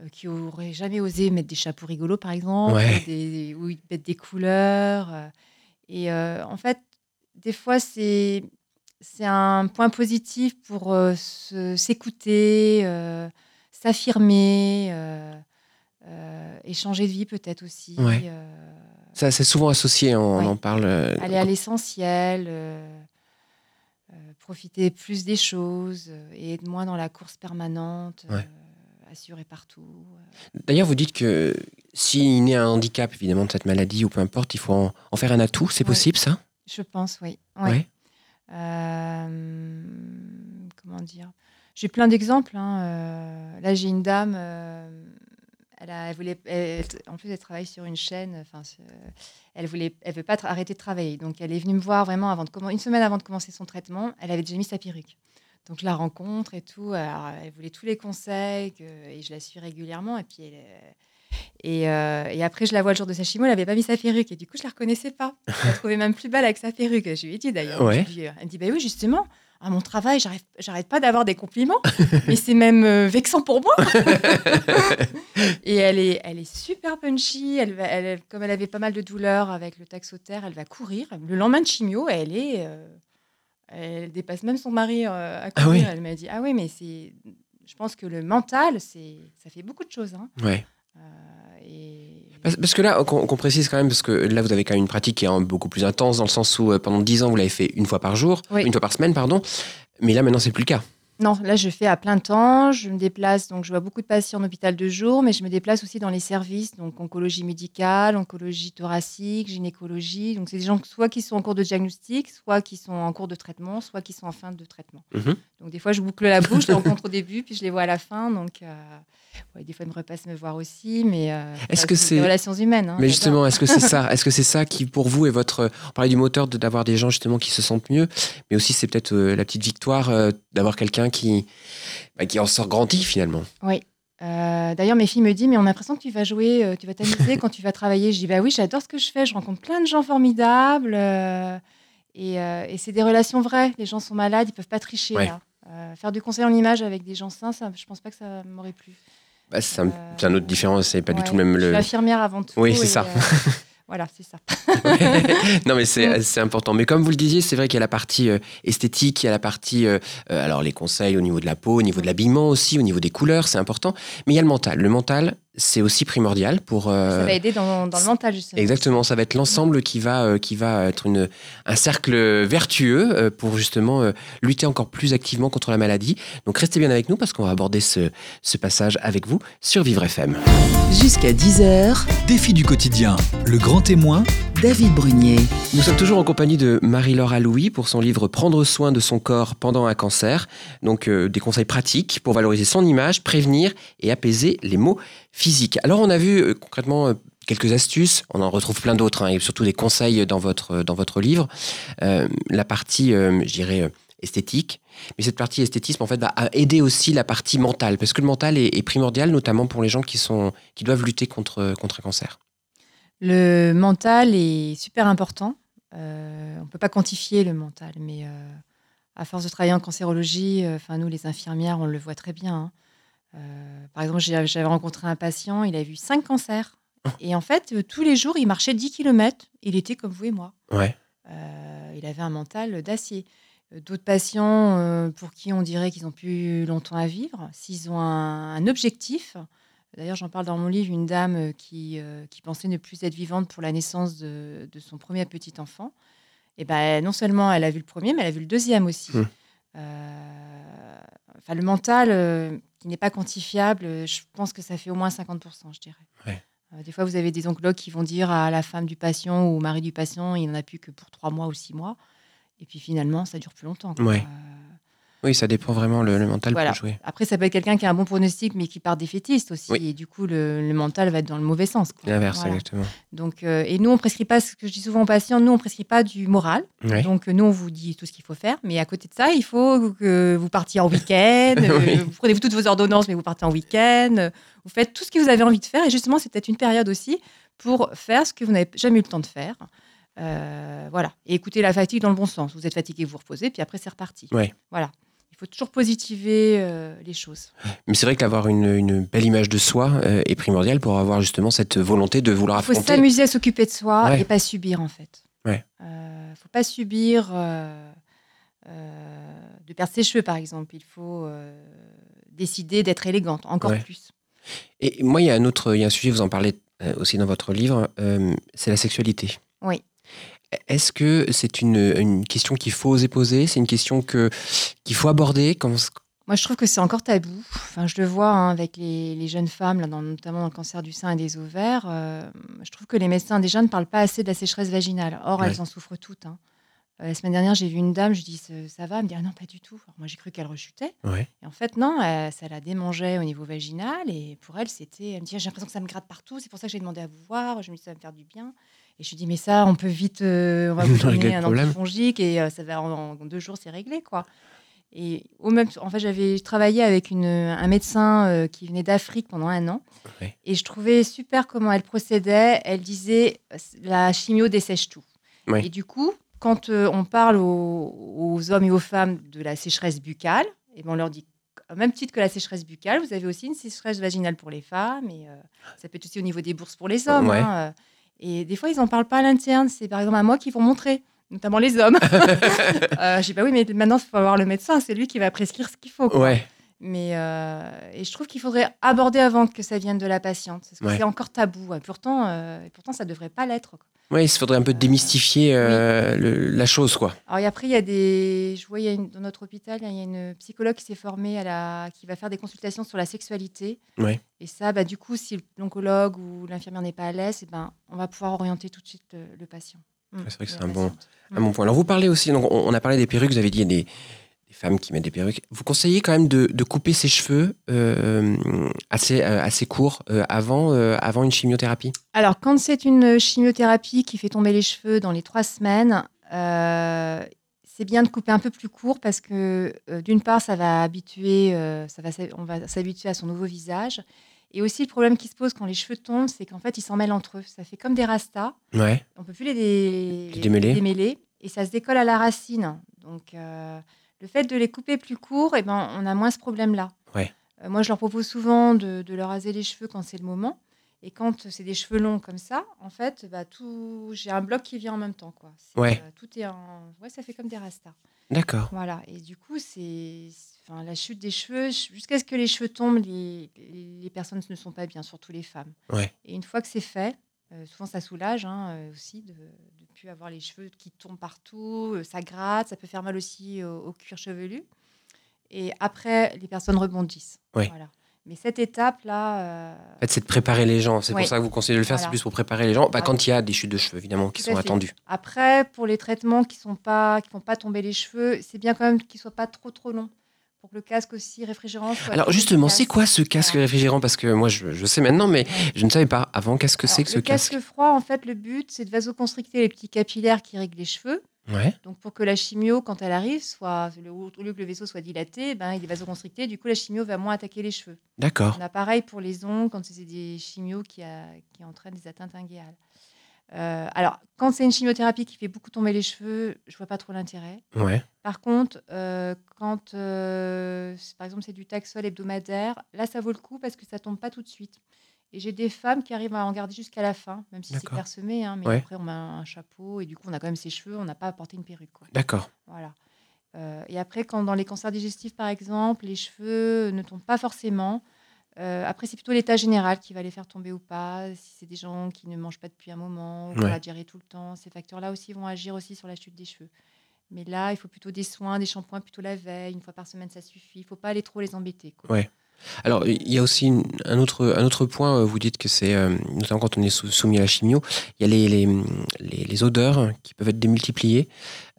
euh, qui auraient jamais osé mettre des chapeaux rigolos, par exemple, Ouais. ou, des, ou mettre des couleurs. euh. et en fait, des fois, c'est c'est un point positif pour s'écouter, s'affirmer, euh, euh, et changer de vie peut-être aussi. Ouais. Ça, c'est souvent associé, on, Ouais. en parle. euh, aller à l'essentiel, euh, euh, profiter plus des choses et être moins dans la course permanente, Ouais. assurée partout. D'ailleurs, vous dites que s'il naît un handicap, évidemment, de cette maladie ou peu importe, il faut en, en faire un atout. C'est Ouais. possible, ça? Je pense, oui. Comment dire? J'ai plein d'exemples. hein, euh, là, j'ai une dame. euh, elle, a, elle voulait, elle- en plus, elle travaille sur une chaîne. Enfin, c'est- elle voulait, elle veut pas arrêter de travailler. Donc, elle est venue me voir vraiment avant de une semaine avant de commencer son traitement. Elle avait déjà mis sa perruque. Donc, la rencontre et tout. alors, elle voulait tous les conseils que- et je la suis régulièrement. Et puis, elle, euh, et, euh, et après, je la vois le jour de sa chimio, elle n'avait pas mis sa perruque. Et du coup, je la reconnaissais pas. Je la trouvais même plus belle avec sa perruque. Je lui ai dit d'ailleurs. Ouais. Je Elle me dit, bah oui, justement, à mon travail, j'arrête pas d'avoir des compliments. [laughs] mais c'est même euh, vexant pour moi. [laughs] et elle est, elle est super punchy. Elle va, elle, comme elle avait pas mal de douleurs avec le taxotère, elle va courir. Le lendemain de chimio, elle est... euh, elle dépasse même son mari euh, à Ah courir. oui. Elle m'a dit, ah oui, mais c'est... Je pense que le mental, c'est, ça fait beaucoup de choses. hein. Ouais. Et... Parce, que là, qu'on précise quand même, parce que là, vous avez quand même une pratique qui est beaucoup plus intense, dans le sens où euh, pendant 10 ans, vous l'avez fait une fois par jour, Oui. une fois par semaine, pardon. Mais là, maintenant, c'est plus le cas. Non, là, je fais à plein temps. Je me déplace, donc je vois beaucoup de patients en hôpital de jour, mais je me déplace aussi dans les services, donc oncologie médicale, oncologie thoracique, gynécologie. Donc, c'est des gens soit qui sont en cours de diagnostic, soit qui sont en cours de traitement, soit qui sont en fin de traitement. Mhm. Donc, des fois, je boucle la bouche, je les rencontre au début, puis je les vois à la fin. Donc, euh, ouais, des fois, ils me repassent me voir aussi, mais euh, Est-ce que c'est- des relations humaines hein, Mais justement, est-ce que c'est ça [laughs] Est-ce que c'est ça qui, pour vous, est votre. On parlait du moteur de- d'avoir des gens justement qui se sentent mieux, mais aussi c'est peut-être euh, la petite victoire euh, d'avoir quelqu'un qui, bah, qui en sort grandi finalement. Euh, D'ailleurs, mes filles me disent, mais on a l'impression que tu vas jouer, tu vas t'amuser quand tu vas travailler. Je dis, bah oui, j'adore ce que je fais. Je rencontre plein de gens formidables. et et c'est des relations vraies. Les gens sont malades, ils peuvent pas tricher. Ouais. là. Euh, faire du conseil en image avec des gens sains, ça, je pense pas que ça m'aurait plu. Bah, c'est un, autre différent, c'est pas du tout le même. Je suis Le... infirmière avant tout. Oui, c'est ça. euh, [laughs] voilà, c'est ça. [laughs] non, mais Mm. c'est c'est important. Mais comme vous le disiez, c'est vrai qu'il y a la partie euh, esthétique, il y a la partie, euh, alors les conseils au niveau de la peau, au niveau de l'habillement aussi, au niveau des couleurs, c'est important. Mais il y a le mental. Le mental, c'est aussi primordial pour. euh, Ça va aider dans, dans le mental, justement. Exactement, ça va être l'ensemble qui va euh, qui va être une un cercle vertueux euh, pour justement euh, lutter encore plus activement contre la maladie. Donc restez bien avec nous parce qu'on va aborder ce ce passage avec vous sur Vivre FM. Jusqu'à 10h, Défi du quotidien, le grand témoin, David Brunier. Nous sommes toujours en compagnie de Marie-Laure Alouis pour son livre Prendre soin de son corps pendant un cancer. Donc euh, des conseils pratiques pour valoriser son image, prévenir et apaiser les maux physiques. Alors on a vu euh, concrètement euh, quelques astuces, on en retrouve plein d'autres hein, et surtout des conseils dans votre, dans votre livre. La partie, je dirais, esthétique. Mais cette partie esthétisme, en fait, va aider aussi la partie mentale, parce que le mental est, est primordial, notamment pour les gens qui, sont, qui doivent lutter contre, contre un cancer. Le mental est super important. Euh, on ne peut pas quantifier le mental, mais euh, à force de travailler en cancérologie, euh, nous les infirmières, on le voit très bien. hein. Par exemple, j'avais rencontré un patient, il a vu cinq cancers. Et en fait, tous les jours, il marchait 10 km. Il était comme vous et moi. Ouais. Il avait un mental d'acier. D'autres patients pour qui on dirait qu'ils ont plus longtemps à vivre, s'ils ont un, un objectif. D'ailleurs, j'en parle dans mon livre, une dame euh, qui, euh, qui pensait ne plus être vivante pour la naissance de, de son premier petit enfant. Et ben, non seulement elle a vu le premier, mais elle a vu le deuxième aussi. Hmm. Euh, enfin, le mental, euh, qui n'est pas quantifiable, je pense que ça fait au moins 50%, je dirais. Ouais. Des fois, vous avez des oncologues qui vont dire à la femme du patient ou au mari du patient, il n'en a plus que pour trois mois ou six mois. Et puis finalement, ça dure plus longtemps. quoi. Ouais. Euh, Oui, ça dépend vraiment, le, le mental Voilà. peut jouer. après, ça peut être quelqu'un qui a un bon pronostic, mais qui part défaitiste aussi. Oui. Et du coup, le, le mental va être dans le mauvais sens. L'inverse, Voilà. exactement. Donc, euh, et nous, on prescrit pas, ce que je dis souvent aux patients, nous, on prescrit pas du moral. Donc, euh, nous, on vous dit tout ce qu'il faut faire. Mais à côté de ça, il faut que vous partiez en week-end. [laughs] euh, Oui. Vous prenez toutes vos ordonnances, mais vous partez en week-end. euh, Vous faites tout ce que vous avez envie de faire. Et justement, c'est peut-être une période aussi pour faire ce que vous n'avez jamais eu le temps de faire. Euh, voilà. Et écoutez la fatigue dans le bon sens. Vous êtes fatigué, vous reposez, puis après, c'est reparti. Ouais. Voilà. Il faut toujours positiver euh, les choses. Mais c'est vrai qu'avoir une, une belle image de soi euh, est primordial pour avoir justement cette volonté de vouloir Il faut s'amuser à s'occuper de soi Ouais. et pas subir, en fait. Ouais. Euh, faut pas subir de perdre ses cheveux, par exemple. Il faut décider d'être élégante, encore Ouais. plus. Et moi, il y a un autre, il y a un sujet, vous en parlez aussi dans votre livre, c'est la sexualité. Oui. Est-ce que c'est une, une question qu'il faut oser poser? C'est une question que qu'il faut aborder? Comment- Moi, je trouve que c'est encore tabou. Enfin, je le vois hein, avec les, les jeunes femmes, là, dans- notamment dans le cancer du sein et des ovaires. euh, je trouve que les médecins déjà ne parlent pas assez de la sécheresse vaginale. Or, Ouais. elles en souffrent toutes. hein. Euh, la semaine dernière, j'ai vu une dame, je dis ça, va? Elle me dit ah non, pas du tout. Alors, moi, j'ai cru qu'elle rechutait. Ouais. Et en fait, non, euh, ça la démangeait au niveau vaginal. Et pour elle, c'était. Elle me dit Ah, j'ai l'impression que ça me gratte partout. C'est pour ça que j'ai demandé à vous voir. Je me dis ça va me faire du bien. Et je lui dis mais ça, on peut vite. euh, on va [laughs] vous Régler donner un antifongique et euh, ça va en, en deux jours, c'est réglé quoi. Et au même, en fait, j'avais travaillé avec une, un médecin euh, qui venait d'Afrique pendant un an. Ouais. Et je trouvais super comment elle procédait. Elle disait la chimio dessèche tout. Ouais. Et du coup, quand on parle aux, aux hommes et aux femmes de la sécheresse buccale, et ben on leur dit au même titre que la sécheresse buccale, vous avez aussi une sécheresse vaginale pour les femmes, et euh, ça peut être aussi au niveau des bourses pour les hommes. Ouais. hein, euh. Et des fois, ils n'en parlent pas à l'interne. C'est par exemple à moi qu'ils vont montrer, notamment les hommes. [laughs] euh, je dis bah oui, mais maintenant, il faut voir le médecin, c'est lui qui va prescrire ce qu'il faut. quoi. Ouais. Mais euh, et je trouve qu'il faudrait aborder avant que ça vienne de la patiente, parce que Ouais. c'est encore tabou. Et pourtant, euh, et pourtant, ça devrait pas l'être. Ouais, il faudrait un peu démystifier euh, le- la chose, quoi. Alors et après, il y a des. Je vois, il y a une- dans notre hôpital, il y a une psychologue qui s'est formée à la, qui va faire des consultations sur la sexualité. Ouais. Et ça, bah, du coup, si l'oncologue ou l'infirmière n'est pas à l'aise, eh ben, on va pouvoir orienter tout de suite le, le patient. Mm. c'est vrai que Et c'est un bon- patiente. À mon point. Alors, vous parlez aussi, donc, on on a parlé des perruques, vous avez dit il y a des, femmes qui mettent des perruques. Vous conseillez quand même de, de couper ses cheveux euh, assez, euh, assez courts euh, avant, euh, avant une chimiothérapie? Alors, quand c'est une chimiothérapie qui fait tomber les cheveux dans les trois semaines, c'est bien de couper un peu plus court parce que d'une part, ça va habituer, ça va, on va s'habituer à son nouveau visage. Et aussi, le problème qui se pose quand les cheveux tombent, c'est qu'en fait, ils s'en mêlent entre eux. Ça fait comme des rastas. Ouais. On peut plus les, dé- Les démêler. démêler, et ça se décolle à la racine. Donc, euh, le fait de les couper plus courts, eh ben, on a moins ce problème-là. Ouais. Euh, moi, je leur propose souvent de, de leur raser les cheveux quand c'est le moment. Et quand c'est des cheveux longs comme ça, en fait, bah, tout, j'ai un bloc qui vient en même temps. Quoi. Ouais. euh, tout est en... ouais, ça fait comme des rastas. D'accord. Voilà. Et du coup, c'est, enfin, la chute des cheveux, jusqu'à ce que les cheveux tombent, les, les personnes ne sont pas bien, surtout les femmes. Ouais. Et une fois que c'est fait, euh, souvent ça soulage hein, euh, aussi de ne plus avoir les cheveux qui tombent partout, euh, ça gratte, ça peut faire mal aussi au, au cuir chevelu. Et après, les personnes rebondissent. Voilà. Mais cette étape-là, euh, En fait, c'est de préparer les gens. C'est Ouais. pour ça que vous conseillez de le faire. C'est plus pour préparer les gens. Bah, Voilà. quand il y a des chutes de cheveux, évidemment, qui Tout sont fait. attendues. Après, pour les traitements qui ne pas, qui font pas tomber les cheveux, c'est bien quand même qu'ils ne soient pas trop trop longs. Pour que le casque aussi réfrigérant soit. Alors justement, c'est quoi ce casque réfrigérant? Parce que moi, je, je sais maintenant, mais Ouais. je ne savais pas avant. Qu'est-ce que c'est que ce le casque casque? froid, en fait, le but, c'est de vasoconstricter les petits capillaires qui règlent les cheveux. Ouais. Donc, pour que la chimio, quand elle arrive, soit, le- au lieu que le vaisseau soit dilaté, ben, il est vasoconstricté. Du coup, la chimio va moins attaquer les cheveux. D'accord. On a pareil pour les ongles quand c'est des chimios qui, a- qui entraînent des atteintes inguéales. Euh, alors, quand c'est une chimiothérapie qui fait beaucoup tomber les cheveux, je vois pas trop l'intérêt. Ouais. Par contre, euh, quand, euh, par exemple, c'est du taxol hebdomadaire, là, ça vaut le coup parce que ça tombe pas tout de suite. Et j'ai des femmes qui arrivent à en garder jusqu'à la fin, même si c'est clairsemé. hein, mais Ouais. après, on met un, un chapeau et du coup, on a quand même ses cheveux, on n'a pas à porter une perruque. D'accord. Voilà. Et après, quand dans les cancers digestifs, par exemple, les cheveux ne tombent pas forcément. Euh, après, c'est plutôt l'état général qui va les faire tomber ou pas. Si c'est des gens qui ne mangent pas depuis un moment, ou qu'on Ouais. a digéré tout le temps, ces facteurs-là aussi vont agir aussi sur la chute des cheveux. Mais là, il faut plutôt des soins, des shampoings plutôt la veille, une fois par semaine, ça suffit. Il ne faut pas aller trop les embêter. quoi. Ouais. Alors, il y a aussi une- un, autre, un autre point. euh, Vous dites que c'est, euh, notamment quand on est sou- soumis à la chimio, il y a les, les, les- les odeurs qui peuvent être démultipliées.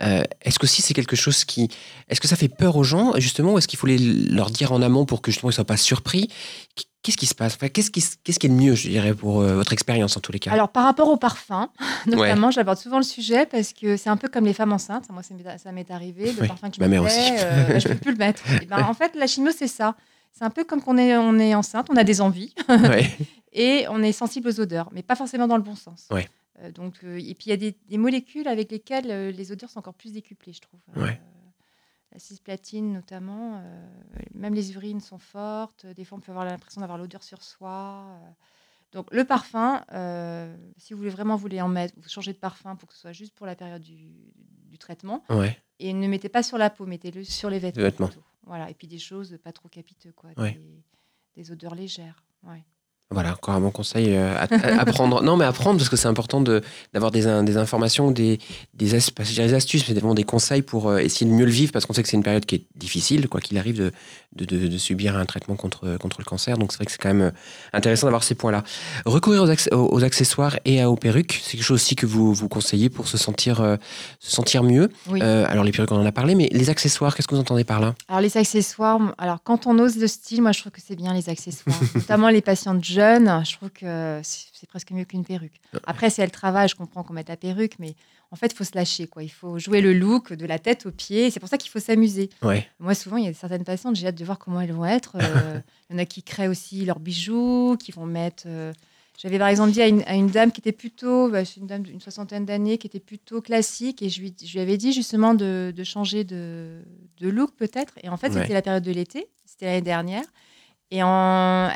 Euh, est-ce que si c'est quelque chose qui. Est-ce que ça fait peur aux gens, justement, ou est-ce qu'il faut les, leur dire en amont pour que justement ils ne soient pas surpris? Qu- Qu'est-ce qui se passe? Enfin, qu'est-ce, qui, qu'est-ce qui est le mieux, je dirais, pour euh, votre expérience en tous les cas? Alors, par rapport au parfum, [laughs] notamment, j'aborde souvent le sujet parce que c'est un peu comme les femmes enceintes. Moi, ça m'est, ça m'est arrivé. Le Oui, parfum que je ma mère aussi. euh, je ne peux plus le mettre. [laughs] Et ben, en fait, la chimio, c'est ça. C'est un peu comme qu'on est, on est enceinte, on a des envies [laughs] Ouais. et on est sensible aux odeurs, mais pas forcément dans le bon sens. Ouais. Euh, donc, euh, et puis, il y a des, des molécules avec lesquelles euh, les odeurs sont encore plus décuplées, je trouve. Ouais. la cisplatine, notamment. même les urines sont fortes. Des fois, on peut avoir l'impression d'avoir l'odeur sur soi. Donc, le parfum, euh, si vous voulez vraiment vous voulez en mettre, vous changez de parfum pour que ce soit juste pour la période du, du traitement. ouais. Et ne mettez pas sur la peau, mettez-le sur les vêtements. vêtements. Voilà. Et puis des choses pas trop capiteux, quoi. Ouais. Des, des odeurs légères. Ouais. Voilà, encore un bon conseil euh, à, à- à prendre. Non, mais à prendre parce que c'est important de, d'avoir des, des informations, des, des, as- astuces, mais vraiment des conseils pour euh, essayer de mieux le vivre parce qu'on sait que c'est une période qui est difficile, quoi qu'il arrive, de, de, de- de subir un traitement contre, contre le cancer. Donc c'est vrai que c'est quand même euh, intéressant d'avoir ces points-là. Recourir aux, acc- aux- aux accessoires et à- aux perruques, c'est quelque chose aussi que vous, vous conseillez pour se sentir, euh, se sentir mieux. Oui. Alors les perruques, on en a parlé, mais les accessoires, qu'est-ce que vous entendez par là? Alors les accessoires, alors quand on ose le style, moi je trouve que c'est bien les accessoires, [laughs] notamment les patientes jeunes. Je trouve que c'est presque mieux qu'une perruque. Après, c'est le travail, je comprends qu'on mette la perruque, mais en fait, il faut se lâcher, quoi. Il faut jouer le look de la tête aux pieds. C'est pour ça qu'il faut s'amuser. Ouais. Moi, souvent, il y a certaines patientes, j'ai hâte de voir comment elles vont être. Euh, il y en a qui créent aussi leurs bijoux, qui vont mettre. euh, J'avais par exemple dit à une, à une dame qui était plutôt, bah, une dame d'une soixantaine d'années, qui était plutôt classique, et je lui, je lui avais dit justement de, de changer de, de look peut-être. Et en fait, Ouais. c'était la période de l'été, c'était l'année dernière. Et en,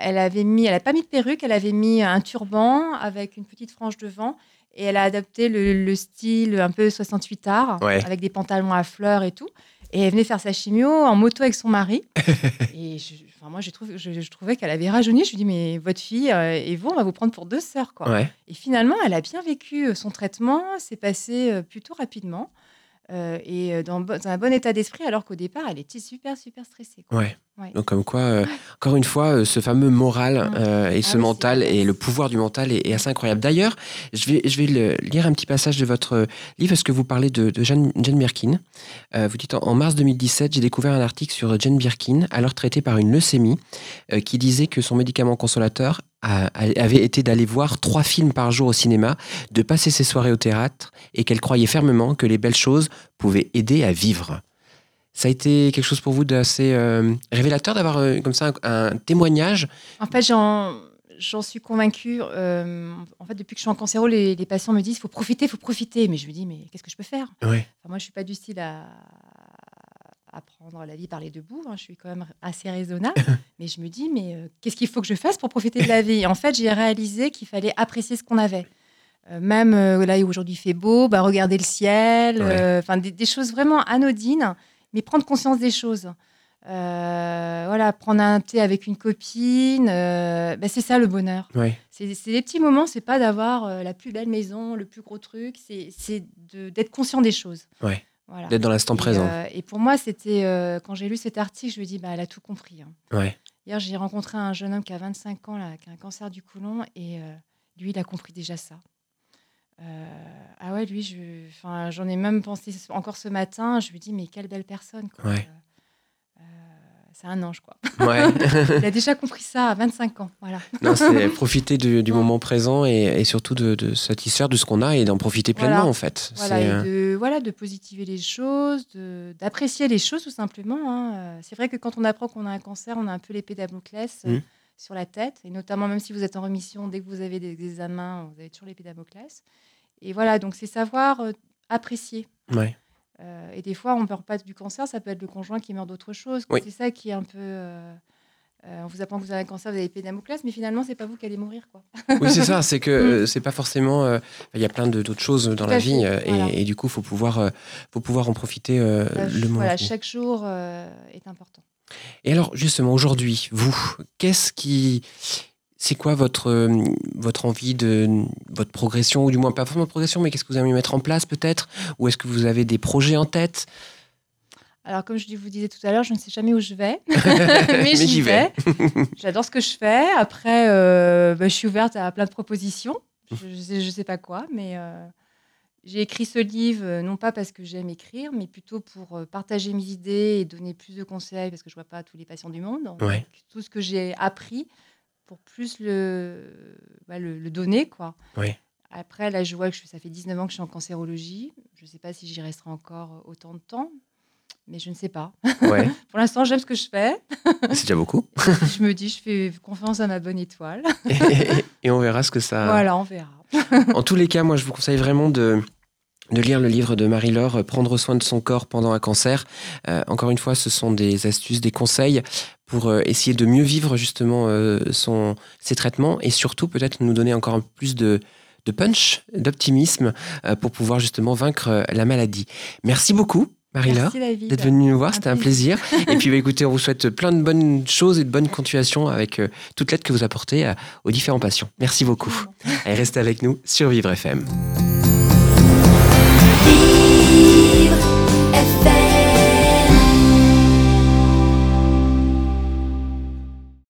elle avait mis, elle n'a pas mis de perruque, elle avait mis un turban avec une petite frange devant. Et elle a adopté le, le style un peu 68 art, Ouais. avec des pantalons à fleurs et tout. Et elle venait faire sa chimio en moto avec son mari. [laughs] et je- enfin, moi, j'ai trouvé- je, je trouvais qu'elle avait rajeuni. Je lui dis, mais votre fille euh, et vous, on va vous prendre pour deux sœurs. Quoi. Ouais. Et finalement, elle a bien vécu euh, son traitement. C'est passé euh, plutôt rapidement. Euh, et euh, dans, un bon état d'esprit, alors qu'au départ, elle était super, super stressée. quoi. Ouais. Ouais. Donc comme quoi, euh, encore une fois, euh, ce fameux moral et Ah ce oui, mental et le pouvoir du mental est, est assez incroyable. D'ailleurs, je vais, je vais le- lire un petit passage de votre livre parce que vous parlez de, de Jane, Jane Birkin. Vous dites en, en mars 2017, j'ai découvert un article sur Jane Birkin, alors traitée par une leucémie, qui disait que son médicament consolateur avait été d'aller voir trois films par jour au cinéma, de passer ses soirées au théâtre et qu'elle croyait fermement que les belles choses pouvaient aider à vivre. Ça a été quelque chose pour vous d'assez euh, révélateur d'avoir euh, comme ça un, un témoignage? En fait, j'en, suis convaincue. euh, en fait, depuis que je suis en cancéro, les, les patients me disent il faut profiter, il faut profiter. Mais je me dis mais qu'est-ce que je peux faire? Ouais. Enfin, Moi, je suis pas du style à, à prendre la vie par les deux bouts. hein. Je suis quand même assez raisonnable. [coughs] mais je me dis mais euh, qu'est-ce qu'il faut que je fasse pour profiter de la vie? Et En fait, j'ai réalisé qu'il fallait apprécier ce qu'on avait. Euh, même euh, là où aujourd'hui il fait beau, bah, regarder le ciel, Ouais. enfin des, des choses vraiment anodines, mais prendre conscience des choses. Voilà, prendre un thé avec une copine, bah, c'est ça le bonheur. Ouais. C'est des petits moments, c'est pas d'avoir la plus belle maison, le plus gros truc, c'est d'être conscient des choses. Ouais. Voilà. D'être dans l'instant présent. euh, et pour moi, c'était euh, quand j'ai lu cet article, je me dis, bah, elle a tout compris. hein. Ouais. Hier, j'ai rencontré un jeune homme qui a 25 ans, là, qui a un cancer du côlon, et euh, lui, il a compris déjà ça. Ah ouais, lui, je- j'en ai même pensé encore ce matin. Je lui dis, mais quelle belle personne. quoi. Ouais. C'est un ange, quoi. Ouais. [laughs] Il a déjà compris ça à 25 ans. Voilà. non, c'est [laughs] profiter du, du Ouais. moment présent et, et surtout de, de satisfaire de ce qu'on a et d'en profiter pleinement Voilà. en fait. Voilà, C'est, et euh, de, voilà, de positiver les choses, de- d'apprécier les choses tout simplement. hein. Euh, C'est vrai que quand on apprend qu'on a un cancer, on a un peu l'épée Damoclès euh, Mhm. sur la tête. Et notamment, même si vous êtes en remission, dès que vous avez des examens, vous avez toujours l'épée Damoclès. Et voilà, donc c'est savoir apprécier. ouais. Euh, et des fois, on ne meurt pas du cancer, ça peut être le conjoint qui meurt d'autre chose. Oui. C'est ça qui est un peu. euh, euh, on vous apprend que vous avez un cancer, vous avez l'épée Damoclès, mais finalement, c'est pas vous qui allez mourir. Quoi. Oui, c'est ça. C'est que [laughs] euh, c'est pas forcément. Il y a plein d'autres choses dans la vie et, voilà. et du coup, faut pouvoir, faut pouvoir en profiter Euh, le moment. voilà, chaque jour est important. Et alors, justement, aujourd'hui, vous, qu'est-ce qui. C'est quoi votre, euh, votre envie de. votre progression, ou du moins pas forcément progression, mais qu'est-ce que vous aimez mettre en place peut-être? Ou est-ce que vous avez des projets en tête? Alors, comme je vous disais tout à l'heure, je ne sais jamais où je vais, [laughs] mais, j'y vais. J'adore ce que je fais. Après, euh, bah, je suis ouverte à plein de propositions. Je ne sais, pas quoi, mais euh, j'ai écrit ce livre, non pas parce que j'aime écrire, mais plutôt pour partager mes idées et donner plus de conseils, parce que je ne vois pas tous les patients du monde. Donc, Ouais. tout ce que j'ai appris pour plus le, bah, le, le donner. quoi. Après, là, je vois que je- ça fait 19 ans que je suis en cancérologie. Je ne sais pas si j'y resterai encore autant de temps, mais je ne sais pas. Ouais, [laughs] Pour l'instant, j'aime ce que je fais. [laughs] c'est déjà beaucoup. je me dis, je fais confiance à ma bonne étoile. et, et on verra ce que ça. [laughs] Voilà, on verra. En tous les cas, moi, je vous conseille vraiment de, de lire le livre de Marie-Laure, euh, Prendre soin de son corps pendant un cancer. Euh, encore une fois, ce sont des astuces, des conseils pour euh, essayer de mieux vivre justement euh, son, ses traitements et surtout peut-être nous donner encore plus de, de punch, d'optimisme pour pouvoir justement vaincre la maladie. Merci beaucoup, Marie-Laure. D'être venue nous voir, c'était un plaisir. [laughs] et puis, bah, écoutez, on vous souhaite plein de bonnes choses et de bonnes continuations avec toute l'aide que vous apportez aux différents patients. Merci beaucoup. Allez, restez avec nous sur Vivre FM.